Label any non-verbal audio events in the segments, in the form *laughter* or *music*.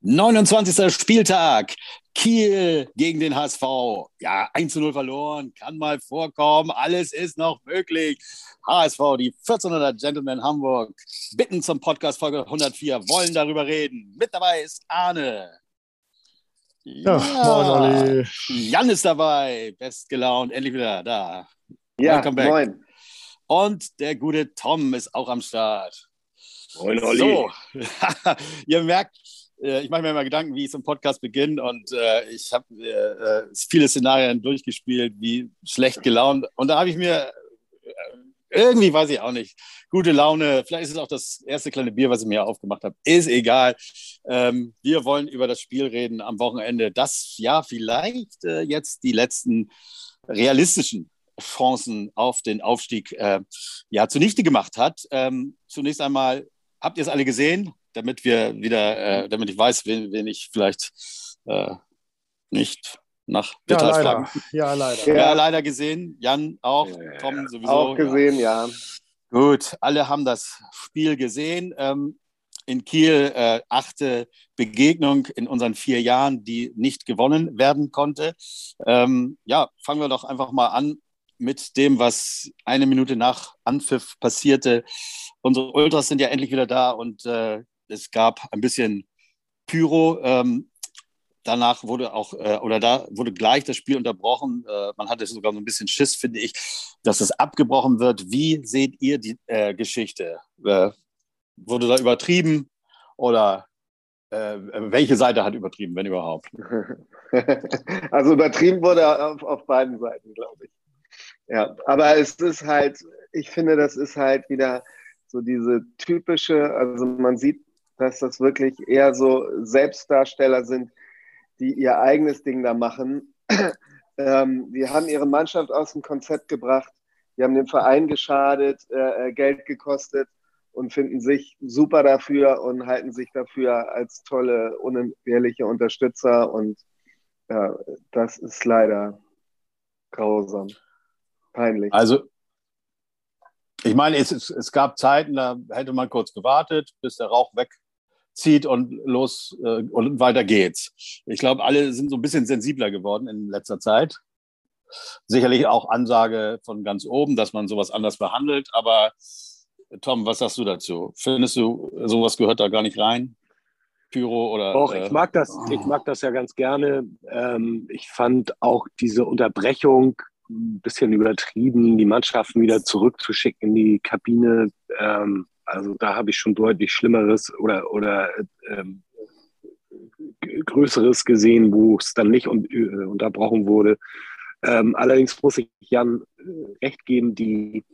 29. Spieltag. Kiel gegen den HSV. Ja, 1 zu 0 verloren, kann mal vorkommen. Alles ist noch möglich. HSV, die 1400 Gentlemen Hamburg, bitten zum Podcast Folge 104, wollen darüber reden. Mit dabei ist Arne. Ja, ja. moin, Olli. Jan ist dabei, best gelaunt, endlich wieder da. Ja, moin. Und der gute Tom ist auch am Start. Moin, Olli. So, *laughs* ihr merkt, äh, ich mache mir immer Gedanken, wie ich so einen Podcast beginne und äh, ich habe äh, viele Szenarien durchgespielt, wie schlecht gelaunt. Und da habe ich mir äh, irgendwie, weiß ich auch nicht, gute Laune. Vielleicht ist es auch das erste kleine Bier, was ich mir aufgemacht habe. Ist egal. Ähm, wir wollen über das Spiel reden am Wochenende, das ja vielleicht äh, jetzt die letzten realistischen Chancen auf den Aufstieg äh, ja zunichte gemacht hat. Ähm, zunächst einmal habt ihr es alle gesehen? damit wir wieder, äh, damit ich weiß, wen, wen ich vielleicht äh, nicht nach Details ja, leider. Ja, leider. Ja, leider gesehen. Jan auch, ja, Tom sowieso. Auch gesehen, ja. ja. Gut, alle haben das Spiel gesehen. Ähm, in Kiel äh, achte Begegnung in unseren vier Jahren, die nicht gewonnen werden konnte. Ähm, ja, fangen wir doch einfach mal an mit dem, was eine Minute nach Anpfiff passierte. Unsere Ultras sind ja endlich wieder da und äh, es gab ein bisschen Pyro. Ähm, danach wurde auch, äh, oder da wurde gleich das Spiel unterbrochen. Äh, man hatte sogar so ein bisschen Schiss, finde ich, dass es abgebrochen wird. Wie seht ihr die äh, Geschichte? Äh, wurde da übertrieben oder äh, welche Seite hat übertrieben, wenn überhaupt? *laughs* Also übertrieben wurde auf, auf beiden Seiten, glaube ich. Ja, aber es ist halt, ich finde, das ist halt wieder so diese typische, also man sieht dass das wirklich eher so Selbstdarsteller sind, die ihr eigenes Ding da machen. *clears throat* ähm, die haben ihre Mannschaft aus dem Konzept gebracht, die haben dem Verein geschadet, äh, äh, Geld gekostet und finden sich super dafür und halten sich dafür als tolle, unentbehrliche Unterstützer. Und ja, das ist leider grausam, peinlich. Also ich meine, es, es, es, gab Zeiten, da hätte man kurz gewartet, bis der Rauch weg zieht und los äh, und weiter geht's. Ich glaube, alle sind so ein bisschen sensibler geworden in letzter Zeit. Sicherlich auch Ansage von ganz oben, dass man sowas anders behandelt. Aber Tom, was sagst du dazu? Findest du, sowas gehört da gar nicht rein? Pyro oder. Doch, ich mag das, ich mag das ja ganz gerne. Ähm, ich fand auch diese Unterbrechung ein bisschen übertrieben, die Mannschaften wieder zurückzuschicken in die Kabine. Ähm, also da habe ich schon deutlich Schlimmeres oder, oder ähm, Größeres gesehen, wo es dann nicht un äh, unterbrochen wurde. Ähm, allerdings muss ich Jan äh, recht geben, die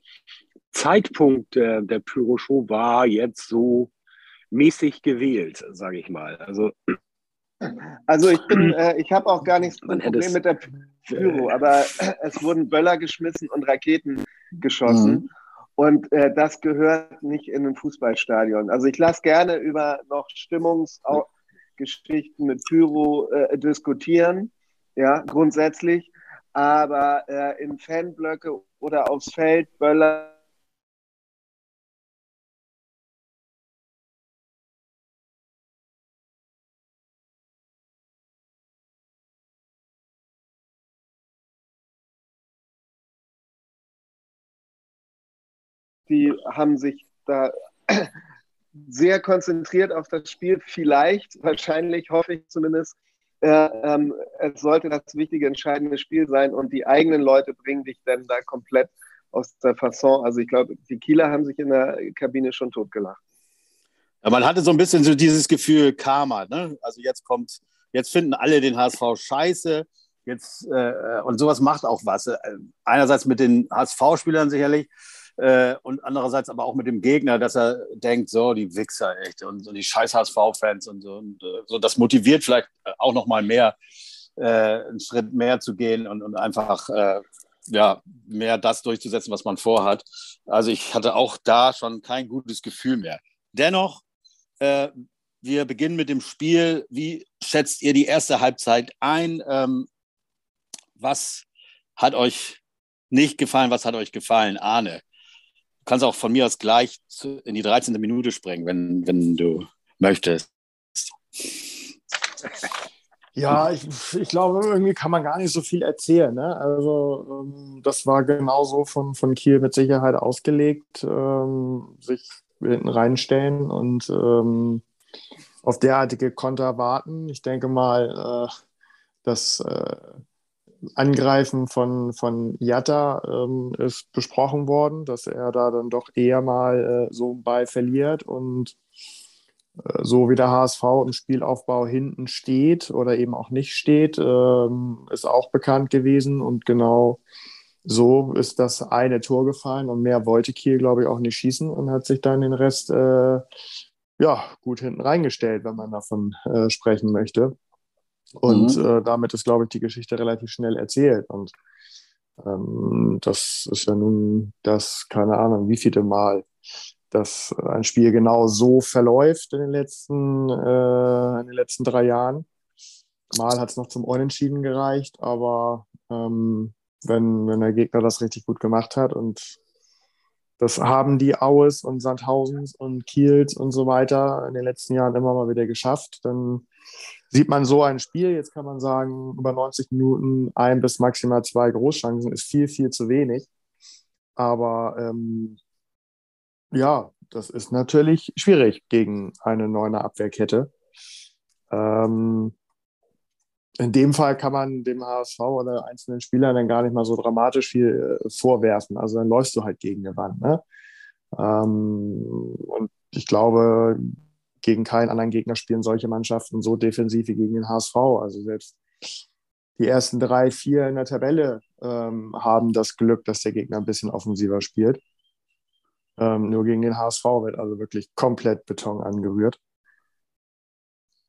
Zeitpunkt der, der Pyro-Show war jetzt so mäßig gewählt, sage ich mal. Also, also ich bin, äh, ich habe auch gar nichts Problem mit der Pyro, aber es wurden Böller geschmissen und Raketen geschossen. Mhm. Und äh, das gehört nicht in ein Fußballstadion. Also ich lasse gerne über noch Stimmungsgeschichten mit Pyro äh, diskutieren, ja, grundsätzlich. Aber äh, in Fanblöcke oder aufs Feld Böller die haben sich da *clears throat* sehr konzentriert auf das Spiel. Vielleicht, wahrscheinlich, hoffe ich zumindest, äh, ähm, es sollte das wichtige, entscheidende Spiel sein und die eigenen Leute bringen dich dann da komplett aus der Fasson. Also ich glaube, die Kieler haben sich in der Kabine schon totgelacht. Ja, man hatte so ein bisschen so dieses Gefühl Karma. Ne? Also jetzt kommt, jetzt finden alle den HSV scheiße. Jetzt, äh, und sowas macht auch was. Einerseits mit den HSV-Spielern sicherlich, äh, und andererseits aber auch mit dem Gegner, dass er denkt, so, die Wichser echt und, und die scheiß HSV-Fans und so. Und, äh, so. Das motiviert vielleicht auch noch mal mehr, äh, einen Schritt mehr zu gehen und, und einfach äh, ja, mehr das durchzusetzen, was man vorhat. Also ich hatte auch da schon kein gutes Gefühl mehr. Dennoch, äh, wir beginnen mit dem Spiel. Wie schätzt ihr die erste Halbzeit ein? Ähm, was hat euch nicht gefallen? Was hat euch gefallen, Arne? Kannst auch von mir aus gleich in die 13. Minute springen, wenn, wenn du möchtest. Ja, ich, ich glaube, irgendwie kann man gar nicht so viel erzählen. Ne? Also, ähm, das war genauso von, von Kiel mit Sicherheit ausgelegt, ähm, sich hinten reinstellen und ähm, auf derartige Konter warten. Ich denke mal, äh, das äh, Angreifen von, von Jatta ähm, ist besprochen worden, dass er da dann doch eher mal äh, so einen Ball verliert und äh, so wie der HSV im Spielaufbau hinten steht oder eben auch nicht steht, ähm, ist auch bekannt gewesen. Und genau so ist das eine Tor gefallen und mehr wollte Kiel, glaube ich, auch nicht schießen und hat sich dann den Rest äh, ja, gut hinten reingestellt, wenn man davon äh, sprechen möchte. Und mhm. äh, damit ist, glaube ich, die Geschichte relativ schnell erzählt. Und ähm, das ist ja nun das, keine Ahnung, wie viele Mal dass ein Spiel genau so verläuft in den letzten, äh, in den letzten drei Jahren. Mal hat es noch zum Unentschieden gereicht, aber ähm, wenn, wenn der Gegner das richtig gut gemacht hat und das haben die Aues und Sandhausens und Kiels und so weiter in den letzten Jahren immer mal wieder geschafft, dann sieht man so ein Spiel. Jetzt kann man sagen, über 90 Minuten ein bis maximal zwei Großchancen ist viel, viel zu wenig. Aber ähm, ja, das ist natürlich schwierig gegen eine neuner Abwehrkette. Ähm, in dem Fall kann man dem HSV oder einzelnen Spielern dann gar nicht mal so dramatisch viel äh, vorwerfen. Also dann läufst du halt gegen die Wand. Ne? Ähm, und ich glaube, gegen keinen anderen Gegner spielen solche Mannschaften so defensiv wie gegen den HSV. Also selbst die ersten drei, vier in der Tabelle ähm, haben das Glück, dass der Gegner ein bisschen offensiver spielt. Ähm, nur gegen den HSV wird also wirklich komplett Beton angerührt.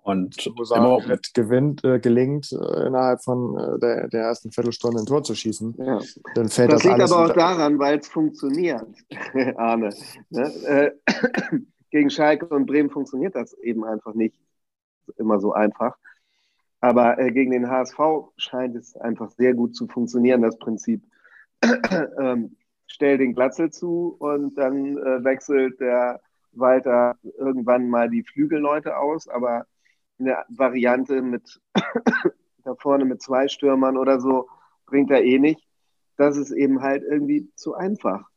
Und sagen, gewinnt, äh, gelingt, äh, innerhalb von äh, der, der, ersten Viertelstunde ein Tor zu schießen, ja. dann fällt das, das liegt aber auch daran, weil es funktioniert, *laughs* Arne. Ne? Gegen Schalke und Bremen funktioniert das eben einfach nicht immer so einfach. Aber äh, gegen den HSV scheint es einfach sehr gut zu funktionieren, das Prinzip. *clears throat* ähm, stell den Glatzel zu und dann äh, wechselt der Walter irgendwann mal die Flügelleute aus, aber eine Variante mit *clears throat* da vorne mit zwei Stürmern oder so bringt er eh nicht. Das ist eben halt irgendwie zu einfach.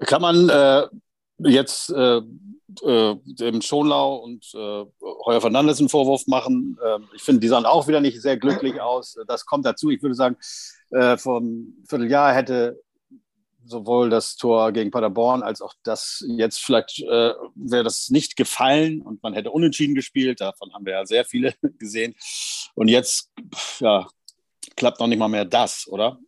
Kann man äh, jetzt äh, äh, dem Schonlau und äh, Heuer Fernandes einen Vorwurf machen. Ähm, ich finde, die sahen auch wieder nicht sehr glücklich aus. Das kommt dazu. Ich würde sagen, äh, einem Vierteljahr hätte sowohl das Tor gegen Paderborn als auch das jetzt vielleicht äh, wäre das nicht gefallen und man hätte unentschieden gespielt. Davon haben wir ja sehr viele *laughs* gesehen. Und jetzt ja, klappt noch nicht mal mehr das, oder?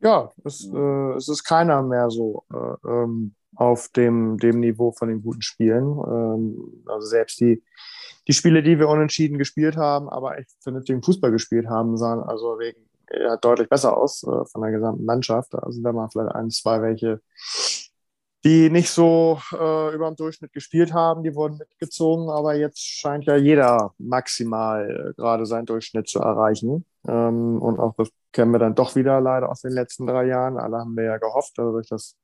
Ja, es, äh, es ist keiner mehr so. Äh, ähm, auf dem, dem Niveau von den guten Spielen. Ähm, also selbst die, die Spiele, die wir unentschieden gespielt haben, aber echt vernünftigen Fußball gespielt haben, sahen also wegen, ja, deutlich besser aus äh, von der gesamten Mannschaft. Also da waren vielleicht ein, zwei welche, die nicht so äh, über dem Durchschnitt gespielt haben, die wurden mitgezogen, aber jetzt scheint ja jeder maximal äh, gerade seinen Durchschnitt zu erreichen. Ähm, und auch das kennen wir dann doch wieder leider aus den letzten drei Jahren. Alle haben wir ja gehofft, also durch das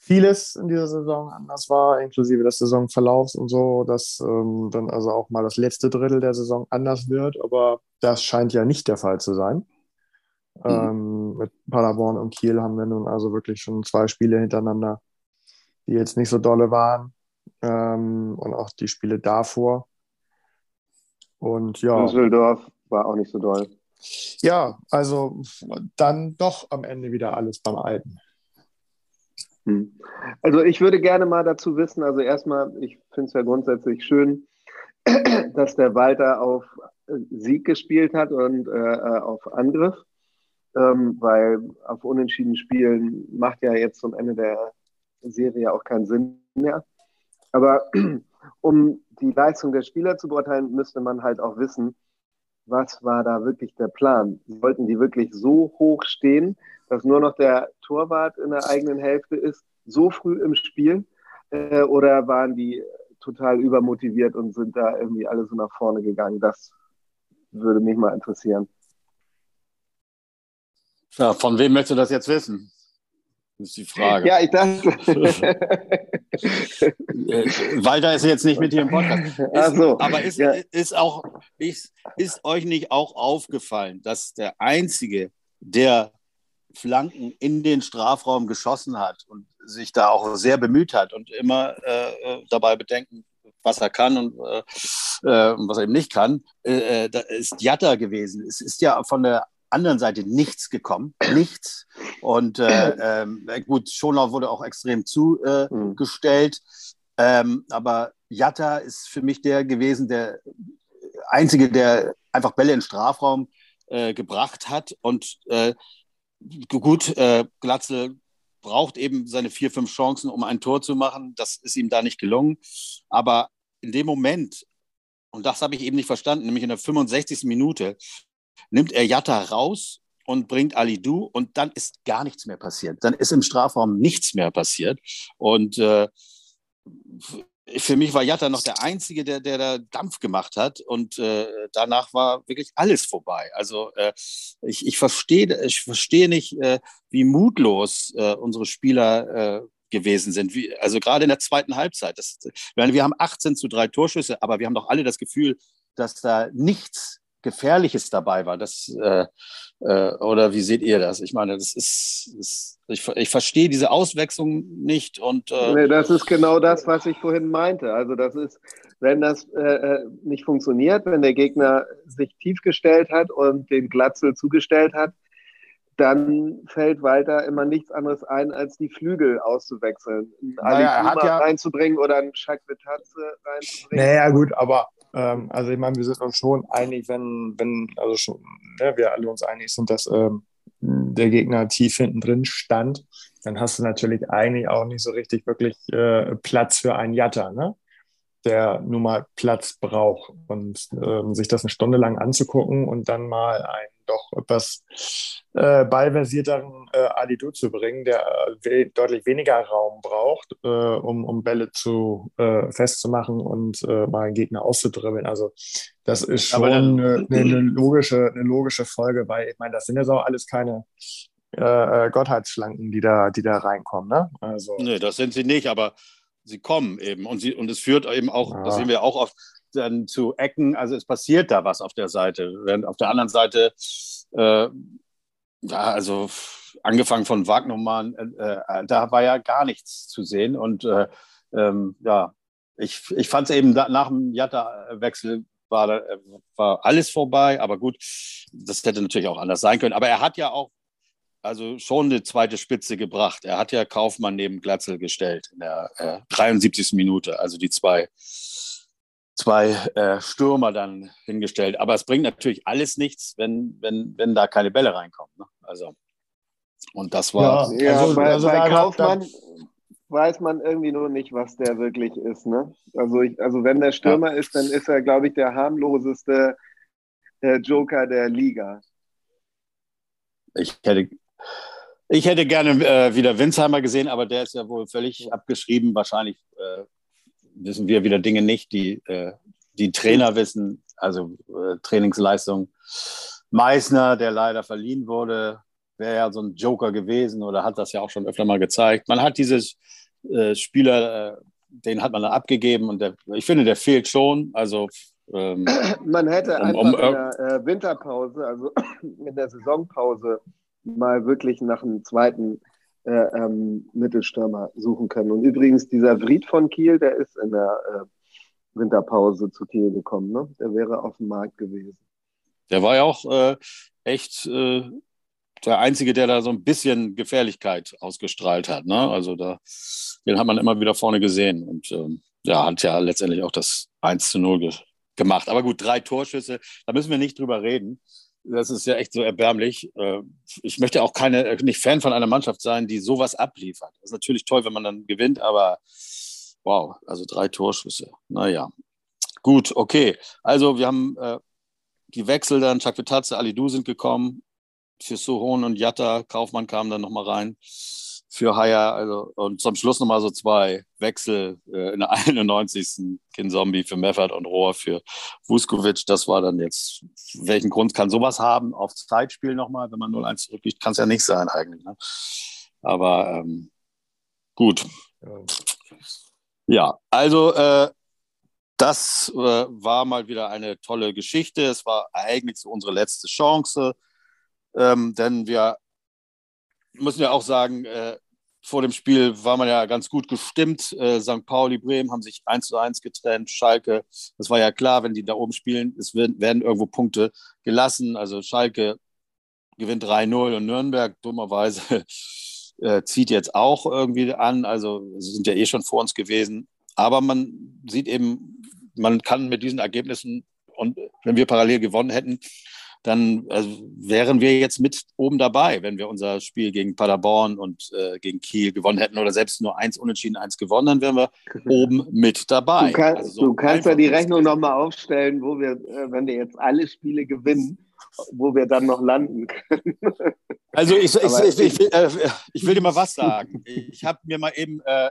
vieles in dieser Saison anders war, inklusive des Saisonverlaufs und so, dass ähm, dann also auch mal das letzte Drittel der Saison anders wird. Aber das scheint ja nicht der Fall zu sein. Mhm. Ähm, mit Paderborn und Kiel haben wir nun also wirklich schon zwei Spiele hintereinander, die jetzt nicht so dolle waren. Ähm, und auch die Spiele davor. Und ja. Düsseldorf war auch nicht so doll. Ja, also dann doch am Ende wieder alles beim Alten. Hm. Also ich würde gerne mal dazu wissen, also erstmal, ich finde es ja grundsätzlich schön, *clears throat* dass der Walter auf äh, Sieg gespielt hat und äh, äh, auf Angriff, ähm, weil auf Unentschieden spielen macht ja jetzt zum Ende der Serie auch keinen Sinn mehr. Aber *clears throat* um die Leistung der Spieler zu beurteilen, müsste man halt auch wissen, was war da wirklich der Plan? Wollten die wirklich so hoch stehen, dass nur noch der Torwart in der eigenen Hälfte ist, so früh im Spiel? Äh, oder waren die total übermotiviert und sind da irgendwie alle so nach vorne gegangen? Das würde mich mal interessieren. Ja, von wem möchtest du das jetzt wissen? Das ist die Frage. Ja, ich dachte. *laughs* Walter ist jetzt nicht mit hier im Podcast. Ist, Ach so. Aber ist, Ja. ist, auch, ist, ist euch nicht auch aufgefallen, dass der Einzige, der Flanken in den Strafraum geschossen hat und sich da auch sehr bemüht hat und immer äh, äh, dabei bedenken, was er kann und äh, äh, was er eben nicht kann, äh, äh, da ist Jatta gewesen. Es ist ja von der anderen Seite nichts gekommen, nichts. Und äh, *clears throat* ähm, gut, Schonau wurde auch extrem zugestellt, ähm, aber Jatta ist für mich der gewesen, der einzige, der einfach Bälle in den Strafraum äh, gebracht hat und äh, gut, äh, Glatzel braucht eben seine vier, fünf Chancen, um ein Tor zu machen. Das ist ihm da nicht gelungen. Aber in dem Moment, und das habe ich eben nicht verstanden, nämlich in der 65. Minute, nimmt er Jatta raus und bringt Ali Du und dann ist gar nichts mehr passiert. Dann ist im Strafraum nichts mehr passiert. Und äh, für mich war Jatta noch der Einzige, der, der da Dampf gemacht hat. Und äh, danach war wirklich alles vorbei. Also äh, ich, ich, verstehe, ich verstehe nicht, äh, wie mutlos äh, unsere Spieler äh, gewesen sind. Wie, also gerade in der zweiten Halbzeit. Das, wir haben 18 zu drei Torschüsse, aber wir haben doch alle das Gefühl, dass da nichts Gefährliches dabei war. Das, äh, äh, oder wie seht ihr das? Ich meine, das ist, ist ich, ich verstehe diese Auswechslung nicht und äh, Nee, das ist genau das, was ich vorhin meinte. Also das ist, wenn das äh, äh, nicht funktioniert, wenn der Gegner sich tief gestellt hat und den Glatzel zugestellt hat, dann fällt Walter immer nichts anderes ein, als die Flügel auszuwechseln. Einen Naja, Ali ja- reinzubringen oder einen Schakwetatze reinzubringen. Naja, gut, aber ähm, also ich meine, wir sind uns schon einig, wenn, wenn, also schon, ne, wir alle uns einig sind, dass ähm, der Gegner tief hinten drin stand, dann hast du natürlich eigentlich auch nicht so richtig wirklich äh, Platz für einen Jatta, ne? der nun mal Platz braucht. Und ähm, sich das eine Stunde lang anzugucken und dann mal einen doch etwas äh, ballversierteren äh, Alidu zu bringen, der äh, we deutlich weniger Raum braucht, äh, um, um Bälle zu äh, festzumachen und äh, mal einen Gegner auszudribbeln. Also das ist schon eine, eine, logische, eine logische Folge, weil ich meine, das sind jetzt auch alles keine Gottheitsschlanken, die da, die da reinkommen. Ne? Also, Nee, das sind sie nicht, aber sie kommen eben. Und, sie, und es führt eben auch, Ja. das sehen wir auch oft, dann zu Ecken. Also es passiert da was auf der Seite. Während auf der anderen Seite, äh, ja, also angefangen von Wagnermann, äh, äh, da war ja gar nichts zu sehen. Und äh, ähm, ja, ich, ich fand es eben da, nach dem Jatta-Wechsel war, äh, war alles vorbei. Aber gut, das hätte natürlich auch anders sein können. Aber er hat ja auch also schon eine zweite Spitze gebracht. Er hat ja Kaufmann neben Glatzel gestellt in der äh, 73. Minute, also die zwei, zwei äh, Stürmer dann hingestellt. Aber es bringt natürlich alles nichts, wenn, wenn, wenn da keine Bälle reinkommen. Ne? Also, und das war. Ja. Ja, Also- bei, also bei Kaufmann weiß man irgendwie nur nicht, was der wirklich ist. Ne? Also, ich, also wenn der Stürmer ist, dann ist er, glaube ich, der harmloseste äh, Joker der Liga. Ich hätte, ich hätte gerne äh, wieder Winsheimer gesehen, aber der ist ja wohl völlig abgeschrieben. Wahrscheinlich äh, wissen wir wieder Dinge nicht, die äh, die Trainer wissen, also äh, Trainingsleistung. Meissner, der leider verliehen wurde, wäre ja so ein Joker gewesen oder hat das ja auch schon öfter mal gezeigt. Man hat dieses äh, Spieler, äh, den hat man dann abgegeben und der, ich finde, der fehlt schon. Also ähm, *clears throat* Man hätte Um- einfach um- in der äh, Winterpause, also *clears throat* in der Saisonpause, mal wirklich nach einem zweiten äh, ähm, Mittelstürmer suchen können. Und übrigens, dieser Vried von Kiel, der ist in der äh, Winterpause zu Kiel gekommen. Ne? Der wäre auf dem Markt gewesen. Der war ja auch äh, echt äh, der Einzige, der da so ein bisschen Gefährlichkeit ausgestrahlt hat. Ne? Also da, den hat man immer wieder vorne gesehen und ähm, hat ja letztendlich auch das 1 zu 0 ge gemacht. Aber gut, drei Torschüsse, da müssen wir nicht drüber reden. Das ist ja echt so erbärmlich. Äh, Ich möchte auch keine, nicht Fan von einer Mannschaft sein, die sowas abliefert. Das ist natürlich toll, wenn man dann gewinnt, aber wow, also drei Torschüsse. Naja, gut, okay. Also wir haben äh, die Wechsel dann, Chakvetadze, Alidu sind gekommen. Für Sohon und Jatta, Kaufmann kam dann nochmal rein. Für Haya, also, und zum Schluss nochmal so zwei Wechsel äh, in der *laughs* 91. Kinzombie für Meffert und Rohr für Vuskovic. Das war dann jetzt, welchen Grund kann sowas haben? Auf Zeitspiel nochmal, wenn man 0-1 zurückliegt, kann es ja nicht sein eigentlich. Ne? Aber ähm, gut. Ja, also äh, das äh, war mal wieder eine tolle Geschichte. Es war eigentlich so unsere letzte Chance, ähm, denn wir müssen ja auch sagen, äh, vor dem Spiel war man ja ganz gut gestimmt. Äh, St. Pauli, Bremen haben sich eins zu eins getrennt. Schalke, das war ja klar, wenn die da oben spielen, es werden, werden irgendwo Punkte gelassen. Also Schalke gewinnt 3-0 und Nürnberg dummerweise *laughs* äh, zieht jetzt auch irgendwie an. Also sie sind ja eh schon vor uns gewesen. Aber man sieht eben, man kann mit diesen Ergebnissen und wenn wir parallel gewonnen hätten, dann also, wären wir jetzt mit oben dabei, wenn wir unser Spiel gegen Paderborn und äh, gegen Kiel gewonnen hätten oder selbst nur eins unentschieden, eins gewonnen, dann wären wir oben mit dabei. Du, kann, also so du kannst ja die Rechnung nochmal aufstellen, wo wir, äh, wenn wir jetzt alle Spiele gewinnen, wo wir dann noch landen können. *laughs* Also ich, ich, ich, ich, will, äh, will dir mal was sagen. *laughs* Ich habe mir mal eben äh,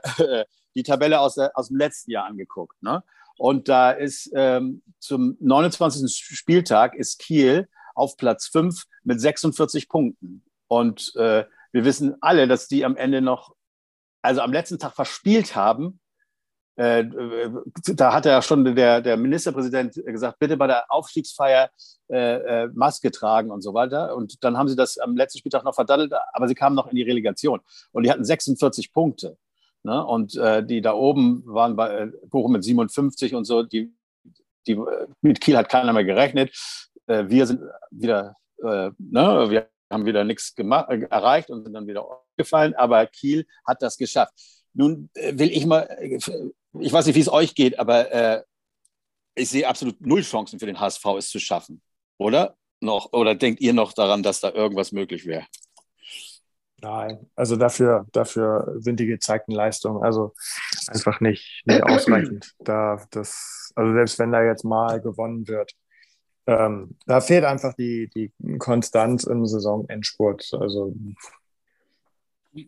*laughs* die Tabelle aus, der, aus dem letzten Jahr angeguckt. Ne? Und da ist ähm, zum 29. Spieltag ist Kiel auf Platz 5 mit 46 Punkten. Und äh, wir wissen alle, dass die am Ende noch, also am letzten Tag verspielt haben. Äh, da hat ja schon der, der Ministerpräsident gesagt, bitte bei der Aufstiegsfeier äh, äh, Maske tragen und so weiter. Und dann haben sie das am letzten Spieltag noch verdattelt, aber sie kamen noch in die Relegation. Und die hatten 46 Punkte. Ne? Und äh, die da oben waren bei äh, Bochum mit 57 und so, die, die, äh, mit Kiel hat keiner mehr gerechnet äh, wir sind wieder, äh, ne, wir haben wieder nichts gemacht, äh, erreicht und sind dann wieder gefallen, aber Kiel hat das geschafft. Nun äh, will ich mal, äh, ich weiß nicht, wie es euch geht, aber äh, ich sehe absolut null Chancen für den HSV, es zu schaffen, oder? Noch, oder denkt ihr noch daran, dass da irgendwas möglich wäre? Nein, also dafür, dafür sind die gezeigten Leistungen also einfach nicht, nicht *clears throat* ausreichend. Da, das, also selbst wenn da jetzt mal gewonnen wird, ähm, da fehlt einfach die, die Konstanz im Saisonendspurt. Also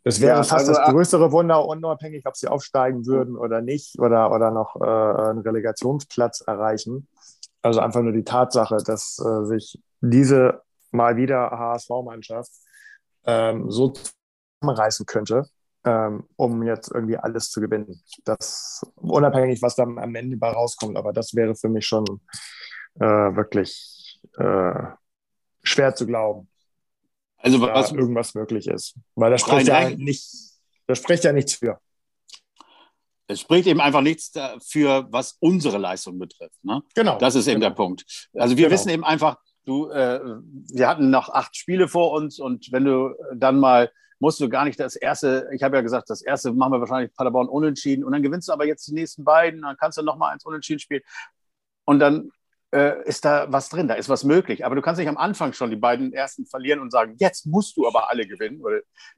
es wäre ja, fast also, das äh, größere Wunder, unabhängig, ob sie aufsteigen würden oder nicht oder, oder noch äh, einen Relegationsplatz erreichen. Also einfach nur die Tatsache, dass äh, sich diese mal wieder HSV-Mannschaft ähm, so zusammenreißen könnte, ähm, um jetzt irgendwie alles zu gewinnen. Das unabhängig, was dann am Ende bei rauskommt, aber das wäre für mich schon äh, wirklich äh, schwer zu glauben. Also was irgendwas möglich ist. Weil da spricht ja nicht, da spricht ja nichts für. Es spricht eben einfach nichts dafür, was unsere Leistung betrifft. Ne? Genau. Das ist eben genau. der Punkt. Also wir genau. wissen eben einfach, du, äh, wir hatten noch acht Spiele vor uns und wenn du dann mal musst du gar nicht das erste, ich habe ja gesagt, das erste machen wir wahrscheinlich Paderborn unentschieden und dann gewinnst du aber jetzt die nächsten beiden, dann kannst du noch mal eins unentschieden spielen und dann äh, ist da was drin, da ist was möglich. Aber du kannst nicht am Anfang schon die beiden ersten verlieren und sagen, jetzt musst du aber alle gewinnen.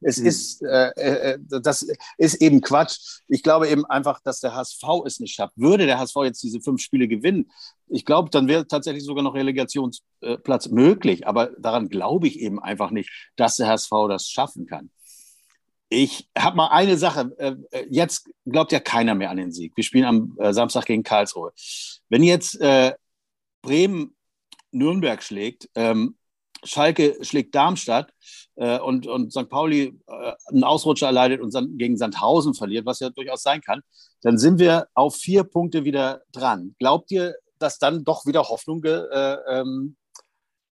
Es mhm. ist, äh, äh, das ist eben Quatsch. Ich glaube eben einfach, dass der HSV es nicht schafft. Würde der HSV jetzt diese fünf Spiele gewinnen, ich glaube, dann wäre tatsächlich sogar noch Relegationsplatz möglich. Aber daran glaube ich eben einfach nicht, dass der HSV das schaffen kann. Ich habe mal eine Sache. Äh, jetzt glaubt ja keiner mehr an den Sieg. Wir spielen am äh, Samstag gegen Karlsruhe. Wenn jetzt äh, Bremen Nürnberg schlägt, ähm, Schalke schlägt Darmstadt äh, und, und St. Pauli äh, einen Ausrutscher erleidet und dann gegen Sandhausen verliert, was ja durchaus sein kann, dann sind wir auf vier Punkte wieder dran. Glaubt ihr, dass dann doch wieder Hoffnung äh, ähm,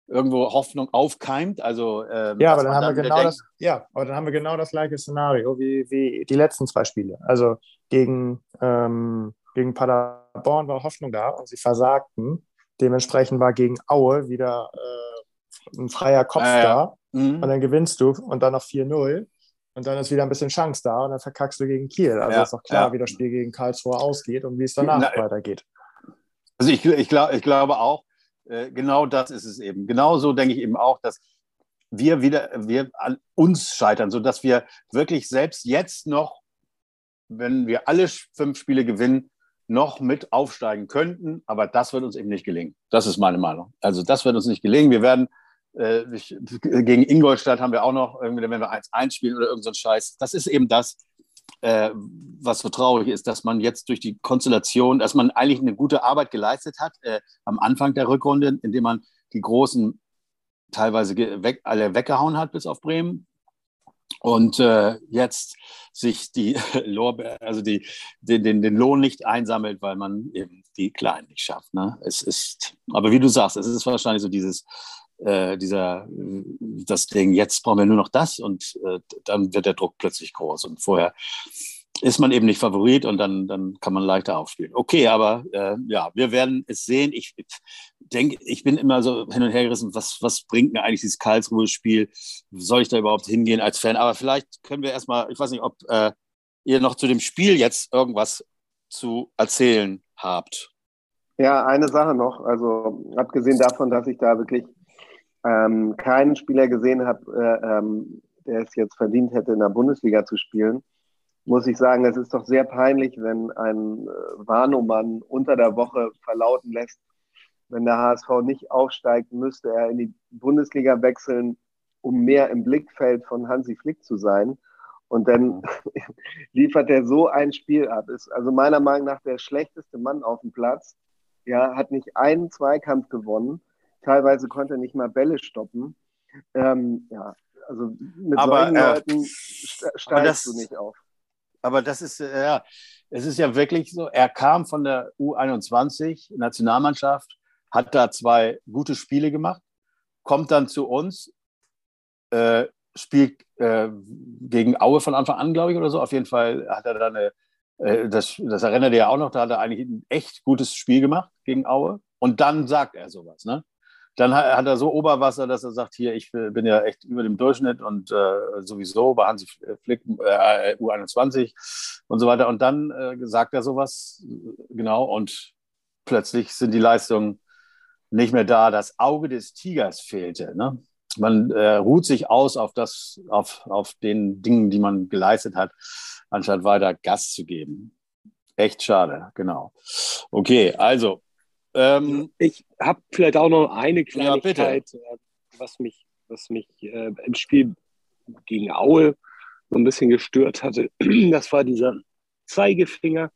irgendwo Hoffnung aufkeimt? Also ähm, ja, aber dann, haben wir genau das, ja, aber dann haben wir genau das gleiche Szenario wie, wie die letzten zwei Spiele. Also gegen, ähm, gegen Paderborn war Hoffnung da und sie versagten. Dementsprechend war gegen Aue wieder äh, ein freier Kopf ah, ja. da. Mhm. Und dann gewinnst du und dann noch 4-0. Und dann ist wieder ein bisschen Chance da und dann verkackst du gegen Kiel. Also ja, ist doch klar, ja. wie das Spiel gegen Karlsruhe ausgeht und wie es danach Na, weitergeht. Also ich, ich, glaub, ich glaube auch, äh, genau das ist es eben. Genauso denke ich eben auch, dass wir wieder, wir an uns scheitern, sodass wir wirklich selbst jetzt noch, wenn wir alle fünf Spiele gewinnen, noch mit aufsteigen könnten, aber das wird uns eben nicht gelingen. Das ist meine Meinung. Also das wird uns nicht gelingen. Wir werden äh, gegen Ingolstadt haben wir auch noch, irgendwie, wenn wir 1-1 spielen oder irgendein so Scheiß. Das ist eben das, äh, was so traurig ist, dass man jetzt durch die Konstellation, dass man eigentlich eine gute Arbeit geleistet hat äh, am Anfang der Rückrunde, indem man die großen teilweise weg, alle weggehauen hat bis auf Bremen. Und äh, jetzt sich die *laughs* Lorbe also die, den, den, den Lohn nicht einsammelt, weil man eben die Kleinen nicht schafft. Ne? Es ist, aber wie du sagst, es ist wahrscheinlich so dieses, äh, dieser, das Ding, jetzt brauchen wir nur noch das und äh, dann wird der Druck plötzlich groß. Und vorher ist man eben nicht Favorit und dann, dann kann man leichter aufspielen. Okay, aber äh, ja, wir werden es sehen. Ich denke, ich bin immer so hin und her gerissen, was, was bringt mir eigentlich dieses Karlsruhe-Spiel? Soll ich da überhaupt hingehen als Fan? Aber vielleicht können wir erstmal, ich weiß nicht, ob äh, ihr noch zu dem Spiel jetzt irgendwas zu erzählen habt. Ja, eine Sache noch. Also abgesehen davon, dass ich da wirklich ähm, keinen Spieler gesehen habe, äh, ähm, der es jetzt verdient hätte, in der Bundesliga zu spielen muss ich sagen, es ist doch sehr peinlich, wenn ein äh, Warnumann unter der Woche verlauten lässt, wenn der HSV nicht aufsteigt, müsste er in die Bundesliga wechseln, um mehr im Blickfeld von Hansi Flick zu sein. Und dann *laughs* liefert er so ein Spiel ab. Ist also meiner Meinung nach der schlechteste Mann auf dem Platz. Ja, hat nicht einen Zweikampf gewonnen. Teilweise konnte er nicht mal Bälle stoppen. Ähm, ja, also mit aber, solchen äh, Leuten steigst du nicht auf aber das ist, äh, ja, es ist ja wirklich so, er kam von der U21 Nationalmannschaft, hat da zwei gute Spiele gemacht, kommt dann zu uns, äh, spielt äh, gegen Aue von Anfang an, glaube ich, oder so. Auf jeden Fall hat er da eine, äh, das, das erinnert ihr ja auch noch, da hat er eigentlich ein echt gutes Spiel gemacht gegen Aue. Und dann sagt er sowas, ne? Dann hat er so Oberwasser, dass er sagt, hier, ich bin ja echt über dem Durchschnitt und äh, sowieso bei Hansi Flick äh, U21 und so weiter. Und dann äh, sagt er sowas, genau, und plötzlich sind die Leistungen nicht mehr da. Das Auge des Tigers fehlte. Ne? Man äh, ruht sich aus auf, das, auf, auf den Dingen, die man geleistet hat, anstatt weiter Gas zu geben. Echt schade, genau. Okay, also ähm, ich habe vielleicht auch noch eine Kleinigkeit, ja, was mich, was mich äh, im Spiel gegen Aue so ein bisschen gestört hatte. *clears throat* Das war dieser Zeigefinger.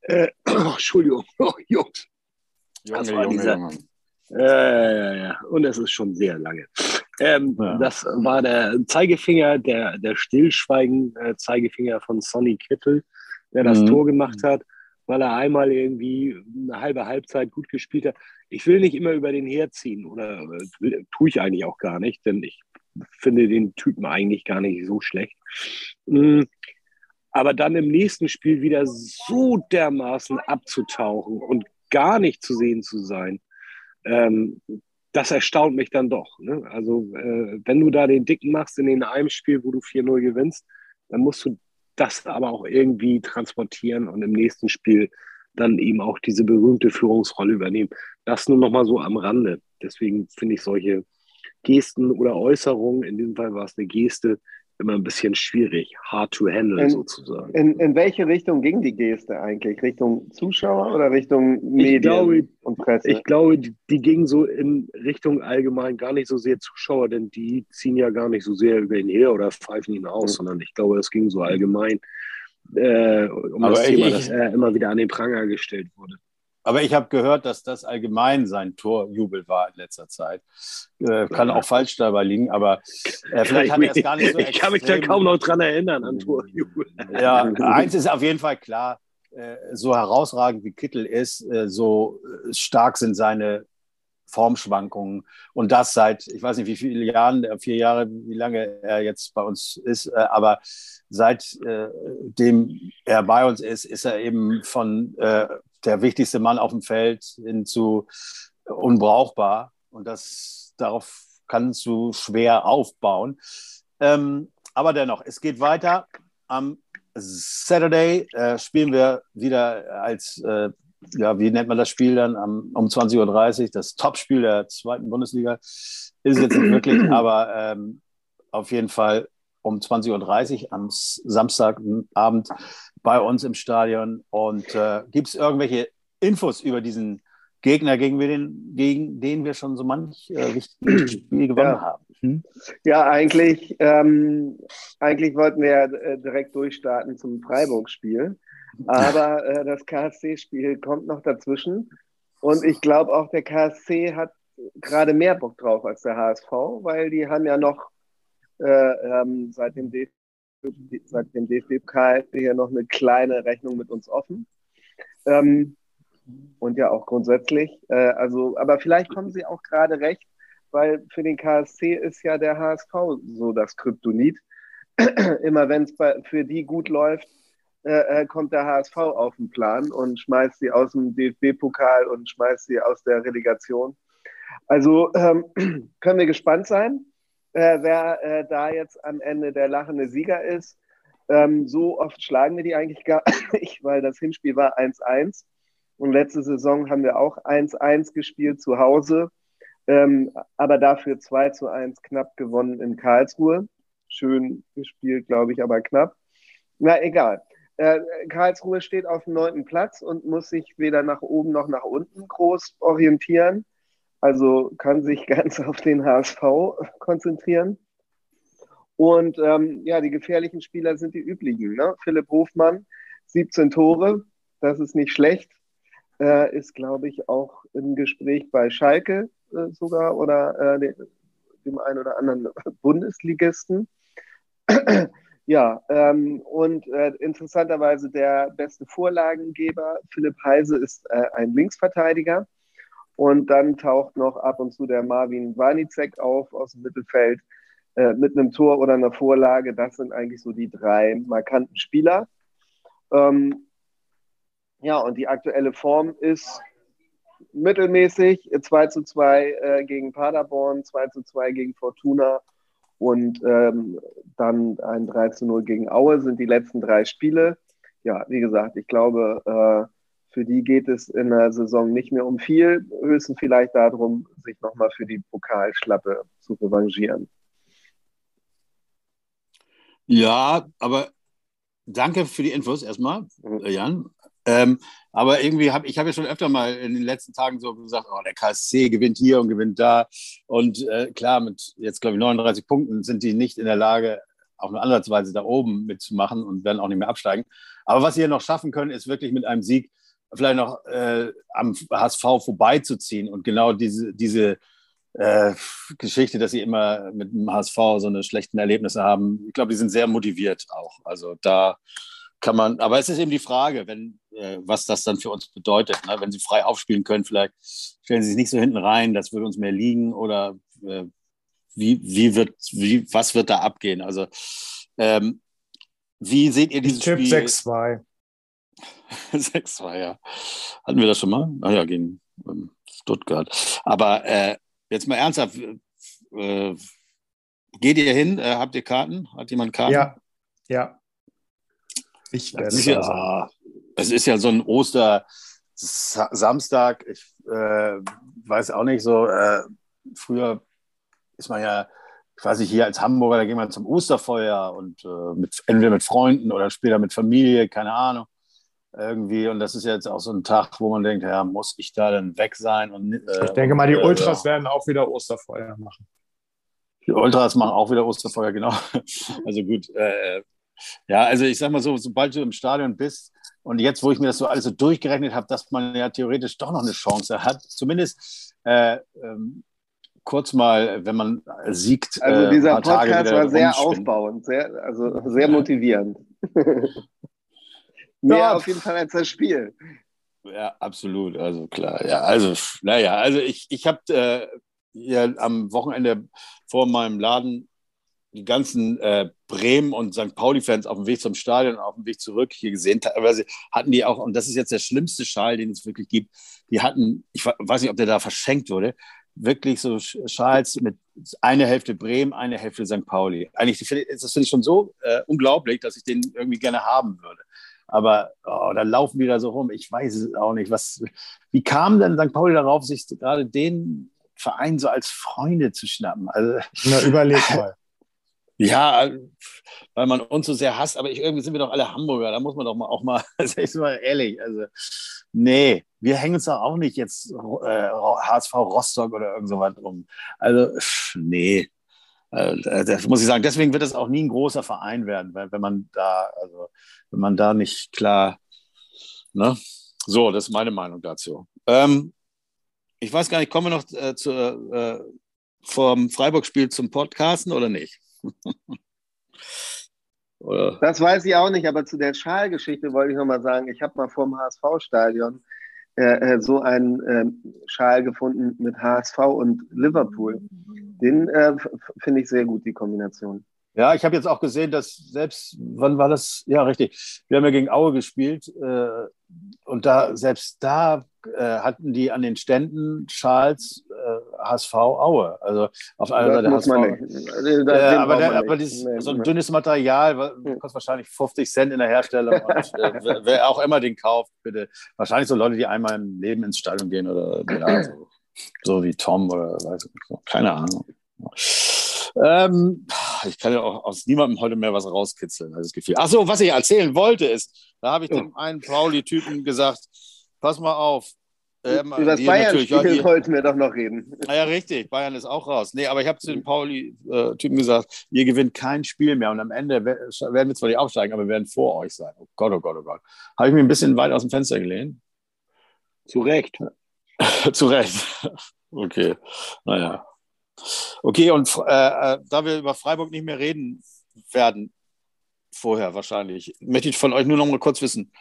Äh, *clears throat* oh, Entschuldigung, *laughs* oh, Jungs. Junge, das war Junge, dieser, Junge. Äh, ja, ja, und es ist schon sehr lange. Ähm, ja. Das war der Zeigefinger, der, der Stillschweigen-Zeigefinger von Sonny Kittel, der das mhm. Tor gemacht hat weil er einmal irgendwie eine halbe Halbzeit gut gespielt hat. Ich will nicht immer über den herziehen oder will, tue ich eigentlich auch gar nicht, denn ich finde den Typen eigentlich gar nicht so schlecht. Mm, aber dann im nächsten Spiel wieder so dermaßen abzutauchen und gar nicht zu sehen zu sein, ähm, das erstaunt mich dann doch. Ne? Also, äh, wenn du da den Dicken machst in einem Spiel, wo du 4-0 gewinnst, dann musst du das aber auch irgendwie transportieren und im nächsten Spiel dann eben auch diese berühmte Führungsrolle übernehmen. Das nur noch mal so am Rande. Deswegen finde ich solche Gesten oder Äußerungen, in diesem Fall war es eine Geste, immer ein bisschen schwierig, hard to handle in, sozusagen. In, in welche Richtung ging die Geste eigentlich? Richtung Zuschauer oder Richtung Medien glaube, und Presse? Ich glaube, die, die ging so in Richtung allgemein gar nicht so sehr Zuschauer, denn die ziehen ja gar nicht so sehr über ihn her oder pfeifen ihn aus, mhm. sondern ich glaube, es ging so allgemein äh, um Aber das Thema, ich, dass er immer wieder an den Pranger gestellt wurde. Aber ich habe gehört, dass das allgemein sein Torjubel war in letzter Zeit. Äh, kann auch falsch dabei liegen, aber äh, vielleicht hat er es gar nicht so Ich kann mich da kaum noch dran erinnern an Torjubel. Ja, eins ist auf jeden Fall klar, äh, so herausragend wie Kittel ist, äh, so stark sind seine Formschwankungen und das seit, ich weiß nicht wie viele Jahren, äh, vier Jahre, wie lange er jetzt bei uns ist, äh, aber seitdem er bei uns ist, ist er eben von der wichtigste Mann auf dem Feld hinzu unbrauchbar. Und das, darauf kannst du schwer aufbauen. Ähm, aber dennoch, es geht weiter. Am Saturday äh, spielen wir wieder als, äh, ja, wie nennt man das Spiel dann, am, um 20.30 Uhr, das Topspiel der zweiten Bundesliga. Ist jetzt nicht wirklich, *clears throat* aber ähm, auf jeden Fall um 20.30 Uhr am Samstagabend bei uns im Stadion. Und äh, gibt es irgendwelche Infos über diesen Gegner, gegen, wir den, gegen den wir schon so manch äh, wichtiges *clears throat* Spiel gewonnen ja. haben? Hm? Ja, eigentlich, ähm, eigentlich wollten wir ja äh, direkt durchstarten zum Freiburg-Spiel. Aber äh, das KSC-Spiel kommt noch dazwischen. Und ich glaube auch, der KSC hat gerade mehr Bock drauf als der HSV, weil die haben ja noch äh, ähm, seit dem Seit dem DFB-Pokal hier noch eine kleine Rechnung mit uns offen. Ähm, und ja auch grundsätzlich. Äh, also, aber vielleicht kommen Sie auch gerade recht, weil für den KSC ist ja der HSV so das Kryptonit. *clears throat* Immer wenn es für die gut läuft, äh, äh kommt der HSV auf den Plan und schmeißt sie aus dem DFB-Pokal und schmeißt sie aus der Relegation. Also ähm, *clears throat* können wir gespannt sein, äh, wer äh, da jetzt am Ende der lachende Sieger ist. Ähm, so oft schlagen wir die eigentlich gar *laughs* nicht, weil das Hinspiel war 1-1. Und letzte Saison haben wir auch 1-1 gespielt zu Hause, ähm, aber dafür 2 1 knapp gewonnen in Karlsruhe. Schön gespielt, glaube ich, aber knapp. Na, egal. Äh, Karlsruhe steht auf dem neunten Platz und muss sich weder nach oben noch nach unten groß orientieren. Also kann sich *laughs* ganz auf den HSV konzentrieren. Und ähm, ja, die gefährlichen Spieler sind die üblichen. Ne? Philipp Hofmann, 17 Tore, das ist nicht schlecht. Äh, ist, glaube ich, auch im Gespräch bei Schalke äh, sogar oder äh, dem einen oder anderen *laughs* Bundesligisten. *clears throat* ja, ähm, und äh, interessanterweise der beste Vorlagengeber, Philipp Heise, ist äh, ein Linksverteidiger. Und dann taucht noch ab und zu der Marvin Warnicek auf aus dem Mittelfeld äh, mit einem Tor oder einer Vorlage. Das sind eigentlich so die drei markanten Spieler. Ähm, ja, und die aktuelle Form ist mittelmäßig. 2 zu 2 äh, gegen Paderborn, 2 zu 2 gegen Fortuna und ähm, dann ein 3 zu 0 gegen Aue sind die letzten drei Spiele. Ja, wie gesagt, ich glaube, äh, für die geht es in der Saison nicht mehr um viel, höchstens vielleicht darum, sich nochmal für die Pokalschlappe zu revanchieren. Ja, aber danke für die Infos erstmal, mhm. Jan. Ähm, aber irgendwie habe ich habe ja schon öfter mal in den letzten Tagen so gesagt, oh, der KSC gewinnt hier und gewinnt da. Und äh, klar, mit jetzt, glaube ich, 39 Punkten sind die nicht in der Lage, auch nur ansatzweise da oben mitzumachen und werden auch nicht mehr absteigen. Aber was sie hier noch schaffen können, ist wirklich mit einem Sieg vielleicht noch äh, am HSV vorbeizuziehen und genau diese, diese äh, Geschichte, dass sie immer mit dem HSV so eine schlechten Erlebnisse haben. Ich glaube, die sind sehr motiviert auch. Also da kann man, aber es ist eben die Frage, wenn, äh, was das dann für uns bedeutet. Ne? Wenn sie frei aufspielen können, vielleicht stellen sie sich nicht so hinten rein, das würde uns mehr liegen oder äh, wie, wie wird, wie, was wird da abgehen? Also, ähm, wie seht ihr dieses Tipp Spiel? 6-2. *laughs* 6-2, ja. Hatten wir das schon mal? Ah ja, gegen ähm, Stuttgart. Aber äh, jetzt mal ernsthaft, äh, geht ihr hin? Äh, habt ihr Karten? Hat jemand Karten? Ja, ja. Ich werde es ja, es ist ja so ein Oster-Samstag. Ich äh, weiß auch nicht so. Äh, früher ist man ja quasi hier als Hamburger, da geht man zum Osterfeuer und äh, mit, entweder mit Freunden oder später mit Familie, keine Ahnung. Irgendwie. Und das ist jetzt auch so ein Tag, wo man denkt, ja, muss ich da denn weg sein? Und, äh, ich denke mal, die äh, Ultras werden auch wieder Osterfeuer machen. Die Ultras machen auch wieder Osterfeuer, genau. *laughs* Also gut, äh, ja, also ich sag mal so, sobald du im Stadion bist und jetzt, wo ich mir das so alles so durchgerechnet habe, dass man ja theoretisch doch noch eine Chance hat, zumindest äh, ähm, kurz mal, wenn man siegt. Also äh, dieser Podcast war sehr aufbauend, sehr, also sehr motivierend. *laughs* Mehr ja, auf jeden Fall als das Spiel. Ja, absolut. Also klar. Ja, also, naja, also ich, ich habe äh, ja am Wochenende vor meinem Laden die ganzen äh, Bremen und St. Pauli-Fans auf dem Weg zum Stadion und auf dem Weg zurück hier gesehen. Teilweise hatten die auch, und das ist jetzt der schlimmste Schal, den es wirklich gibt, die hatten, ich weiß nicht, ob der da verschenkt wurde, wirklich so Schals mit eine Hälfte Bremen, eine Hälfte St. Pauli. Eigentlich, das finde ich schon so äh, unglaublich, dass ich den irgendwie gerne haben würde. Aber oh, da laufen die da so rum. Ich weiß es auch nicht. Was, wie kam denn St. Pauli darauf, sich gerade den Verein so als Freunde zu schnappen? Also, Na, überleg *laughs* mal. Ja, weil man uns so sehr hasst, aber ich, irgendwie sind wir doch alle Hamburger, da muss man doch mal auch mal, *laughs* sag ich mal ehrlich, also nee, wir hängen uns doch auch nicht jetzt äh, HSV Rostock oder irgend so was rum. Also nee, das muss ich sagen. Deswegen wird es auch nie ein großer Verein werden, weil wenn man da, also wenn man da nicht klar, ne? So, das ist meine Meinung dazu. Ähm, ich weiß gar nicht, kommen wir noch äh, zu, äh, vom Freiburg-Spiel zum Podcasten oder nicht? *laughs* Oder? Das weiß ich auch nicht, aber zu der Schalgeschichte wollte ich nochmal sagen, ich habe mal vorm HSV-Stadion äh, äh, so einen äh, Schal gefunden mit HSV und Liverpool. Den äh, finde ich sehr gut, die Kombination. Ja, ich habe jetzt auch gesehen, dass selbst, wann war das? Ja, richtig. Wir haben ja gegen Aue gespielt äh, und da selbst da äh, hatten die an den Ständen Schals HSV Aue. Also auf einer Seite HSV. Äh, aber der, aber dieses, nee, so ein dünnes Material kostet wahrscheinlich 50 Cent in der Herstellung. *laughs* und, äh, wer auch immer den kauft, bitte. Wahrscheinlich so Leute, die einmal im Leben ins Stadion gehen oder ja, so, so wie Tom oder weiß ich nicht. Keine Ahnung. Ähm, ich kann ja auch aus niemandem heute mehr was rauskitzeln, das Gefühl. Ach so, was ich erzählen wollte ist, da habe ich dem einen Pauli-Typen gesagt, pass mal auf. Ähm, Über das Bayern-Spiel wollten wir doch noch reden. Ah ja, richtig. Bayern ist auch raus. Nee, aber ich habe zu dem Pauli-Typen gesagt, ihr gewinnt kein Spiel mehr und am Ende werden wir zwar nicht aufsteigen, aber wir werden vor euch sein. Oh Gott, oh Gott, oh Gott. Habe ich mich ein bisschen weit aus dem Fenster gelehnt? Zu Recht. *laughs* Zu Recht. Okay. Naja. Okay, und äh, äh, da wir über Freiburg nicht mehr reden werden, vorher wahrscheinlich, möchte ich von euch nur noch mal kurz wissen,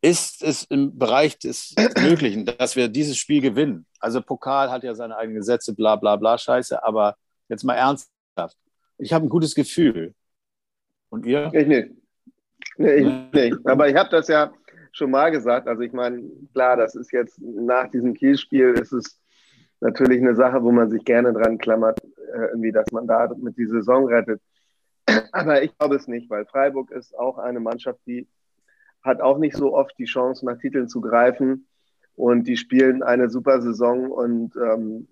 ist es im Bereich des *clears throat* Möglichen, dass wir dieses Spiel gewinnen? Also Pokal hat ja seine eigenen Gesetze, bla bla bla Scheiße, aber jetzt mal ernsthaft. Ich habe ein gutes Gefühl. Und ihr? Ich nicht. Nee, ich *laughs* nicht. Aber ich habe das ja schon mal gesagt. Also ich meine, klar, das ist jetzt nach diesem Kielspiel, ist es natürlich eine Sache, wo man sich gerne dran klammert, äh, irgendwie, dass man da mit die Saison rettet. *clears throat* Aber ich glaube es nicht, weil Freiburg ist auch eine Mannschaft, die hat auch nicht so oft die Chance, nach Titeln zu greifen. Und die spielen eine super Saison. Und ähm,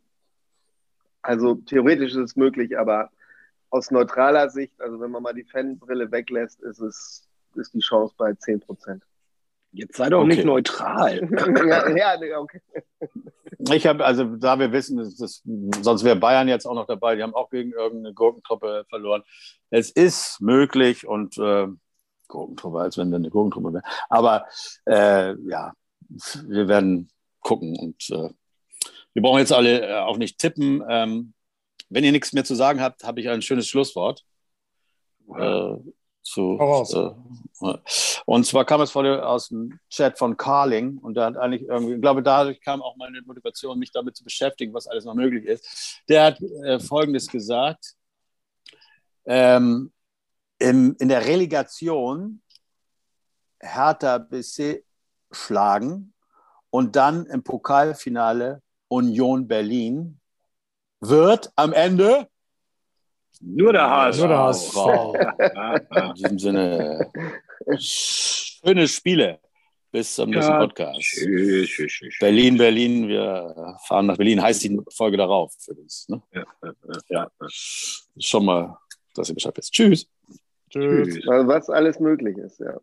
also theoretisch ist es möglich, aber aus neutraler Sicht, also wenn man mal die Fanbrille weglässt, ist es ist die Chance bei 10 Prozent. Jetzt sei doch okay. nicht neutral. *laughs* ja, ja, okay. Ich habe, also da wir wissen, das, das, sonst wäre Bayern jetzt auch noch dabei, die haben auch gegen irgendeine Gurkentruppe verloren. Es ist möglich und äh, Gurkentruppe, als wenn wir eine Gurkentruppe wären. Aber äh, ja, wir werden gucken und äh, wir brauchen jetzt alle äh, auch nicht tippen. Ähm, wenn ihr nichts mehr zu sagen habt, habe ich ein schönes Schlusswort. Äh, zu, äh, und zwar kam es aus dem Chat von Carling und da hat eigentlich irgendwie, ich glaube, dadurch kam auch meine Motivation, mich damit zu beschäftigen, was alles noch möglich ist. Der hat äh, Folgendes gesagt: ähm, im, In der Relegation Hertha BC schlagen und dann im Pokalfinale Union Berlin wird am Ende nur der HSV. Nur der HSV. In diesem Sinne, schöne Spiele. Bis zum nächsten ja. Podcast. Tschüss, tschüss, tschüss. Berlin, Berlin, wir fahren nach Berlin. Heißt die Folge darauf für uns. Ne? Ja, ja, ja. Schon mal, dass ihr Bescheid wisst. Tschüss. Tschüss. Also was alles möglich ist, ja.